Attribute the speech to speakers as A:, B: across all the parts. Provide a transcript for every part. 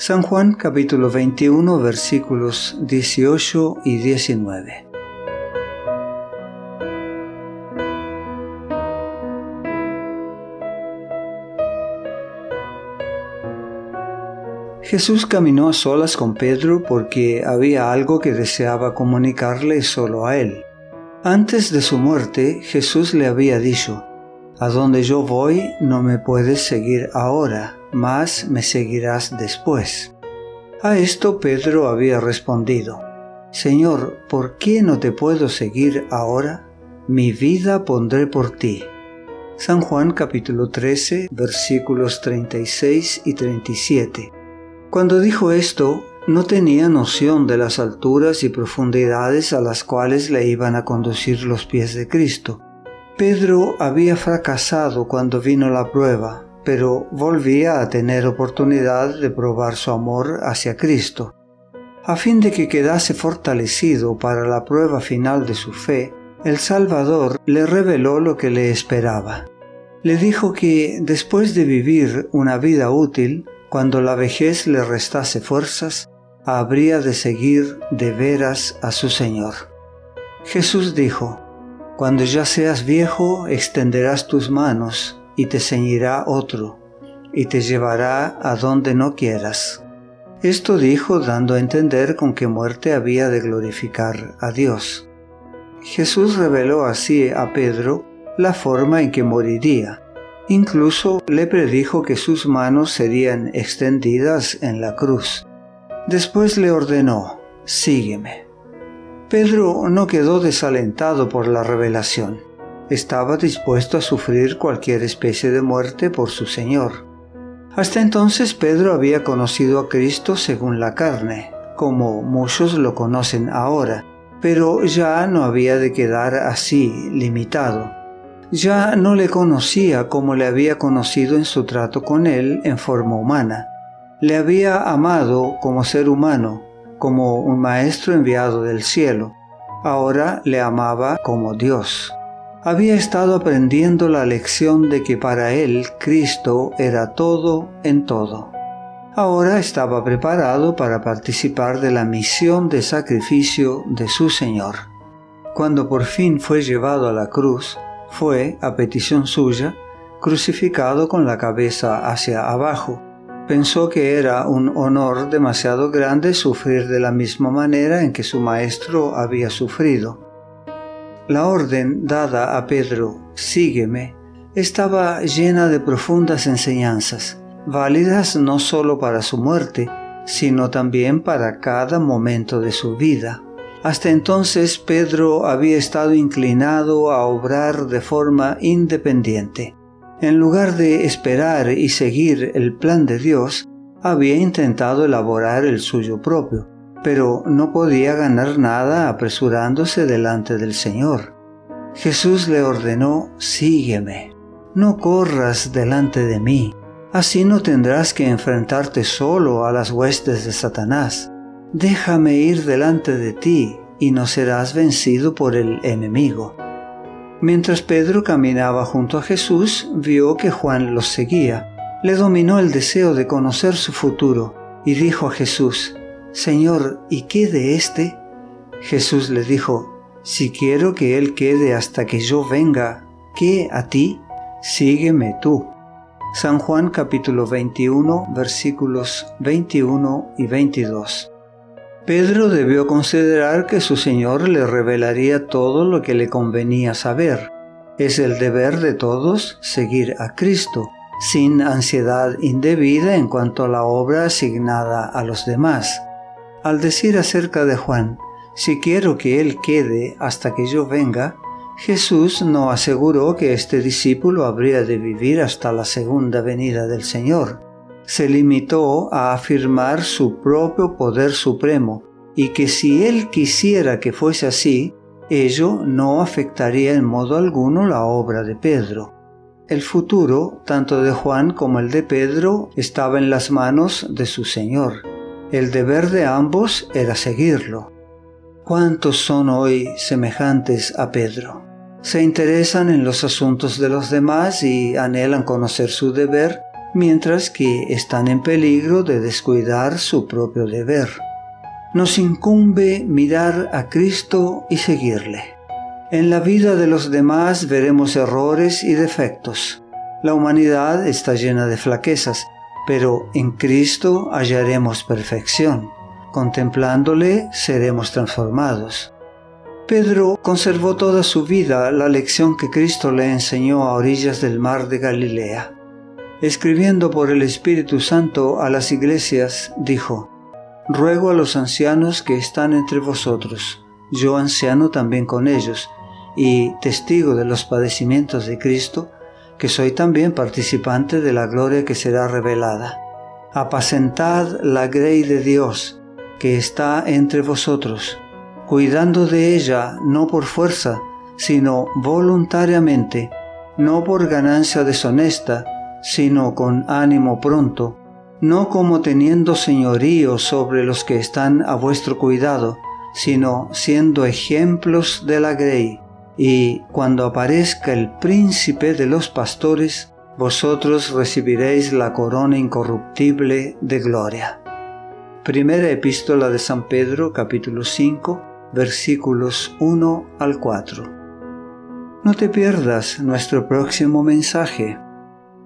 A: San Juan capítulo 21 versículos 18 y 19. Jesús caminó a solas con Pedro porque había algo que deseaba comunicarle solo a él. Antes de su muerte, Jesús le había dicho, A donde yo voy no me puedes seguir ahora, mas me seguirás después. A esto Pedro había respondido, Señor, ¿por qué no te puedo seguir ahora? Mi vida pondré por ti. San Juan capítulo 13 versículos 36 y 37. Cuando dijo esto, no tenía noción de las alturas y profundidades a las cuales le iban a conducir los pies de Cristo. Pedro había fracasado cuando vino la prueba, pero volvía a tener oportunidad de probar su amor hacia Cristo. A fin de que quedase fortalecido para la prueba final de su fe, el Salvador le reveló lo que le esperaba. Le dijo que después de vivir una vida útil, cuando la vejez le restase fuerzas, habría de seguir de veras a su Señor. Jesús dijo, Cuando ya seas viejo, extenderás tus manos y te ceñirá otro, y te llevará a donde no quieras. Esto dijo dando a entender con qué muerte había de glorificar a Dios. Jesús reveló así a Pedro la forma en que moriría Incluso le predijo que sus manos serían extendidas en la cruz. Después le ordenó, sígueme. Pedro no quedó desalentado por la revelación. Estaba dispuesto a sufrir cualquier especie de muerte por su Señor. Hasta entonces Pedro había conocido a Cristo según la carne, como muchos lo conocen ahora, pero ya no había de quedar así limitado ya no le conocía como le había conocido en su trato con él en forma humana. Le había amado como ser humano, como un maestro enviado del cielo. Ahora le amaba como Dios. Había estado aprendiendo la lección de que para él Cristo era todo en todo. Ahora estaba preparado para participar de la misión de sacrificio de su Señor. Cuando por fin fue llevado a la cruz, fue, a petición suya, crucificado con la cabeza hacia abajo. Pensó que era un honor demasiado grande sufrir de la misma manera en que su maestro había sufrido. La orden dada a Pedro, sígueme, estaba llena de profundas enseñanzas, válidas no sólo para su muerte, sino también para cada momento de su vida. Hasta entonces Pedro había estado inclinado a obrar de forma independiente. En lugar de esperar y seguir el plan de Dios, había intentado elaborar el suyo propio, pero no podía ganar nada apresurándose delante del Señor. Jesús le ordenó, sígueme, no corras delante de mí, así no tendrás que enfrentarte solo a las huestes de Satanás. Déjame ir delante de ti y no serás vencido por el enemigo. Mientras Pedro caminaba junto a Jesús, vio que Juan los seguía. Le dominó el deseo de conocer su futuro y dijo a Jesús, Señor, ¿y qué de éste? Jesús le dijo, Si quiero que él quede hasta que yo venga, ¿qué a ti? Sígueme tú. San Juan capítulo 21 versículos 21 y 22. Pedro debió considerar que su Señor le revelaría todo lo que le convenía saber. Es el deber de todos seguir a Cristo, sin ansiedad indebida en cuanto a la obra asignada a los demás. Al decir acerca de Juan, si quiero que él quede hasta que yo venga, Jesús no aseguró que este discípulo habría de vivir hasta la segunda venida del Señor se limitó a afirmar su propio poder supremo y que si él quisiera que fuese así, ello no afectaría en modo alguno la obra de Pedro. El futuro, tanto de Juan como el de Pedro, estaba en las manos de su Señor. El deber de ambos era seguirlo. ¿Cuántos son hoy semejantes a Pedro? Se interesan en los asuntos de los demás y anhelan conocer su deber, mientras que están en peligro de descuidar su propio deber nos incumbe mirar a Cristo y seguirle. En la vida de los demás veremos errores y defectos. La humanidad está llena de flaquezas, pero en Cristo hallaremos perfección. Contemplándole seremos transformados. Pedro conservó toda su vida la lección que Cristo le enseñó a orillas del mar de Galilea. Escribiendo por el Espíritu Santo a las iglesias, dijo, ruego a los ancianos que están entre vosotros, yo anciano también con ellos, y testigo de los padecimientos de Cristo, que soy también participante de la gloria que será revelada. Apacentad la grey de Dios, que está entre vosotros, cuidando de ella no por fuerza, sino voluntariamente, no por ganancia deshonesta, sino con ánimo pronto, no como teniendo señorío sobre los que están a vuestro cuidado, sino siendo ejemplos de la grey, y cuando aparezca el príncipe de los pastores, vosotros recibiréis la corona incorruptible de gloria. Primera epístola de San Pedro capítulo 5 versículos 1 al 4. No te pierdas nuestro próximo mensaje.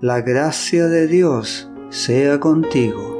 A: La gracia de Dios sea contigo.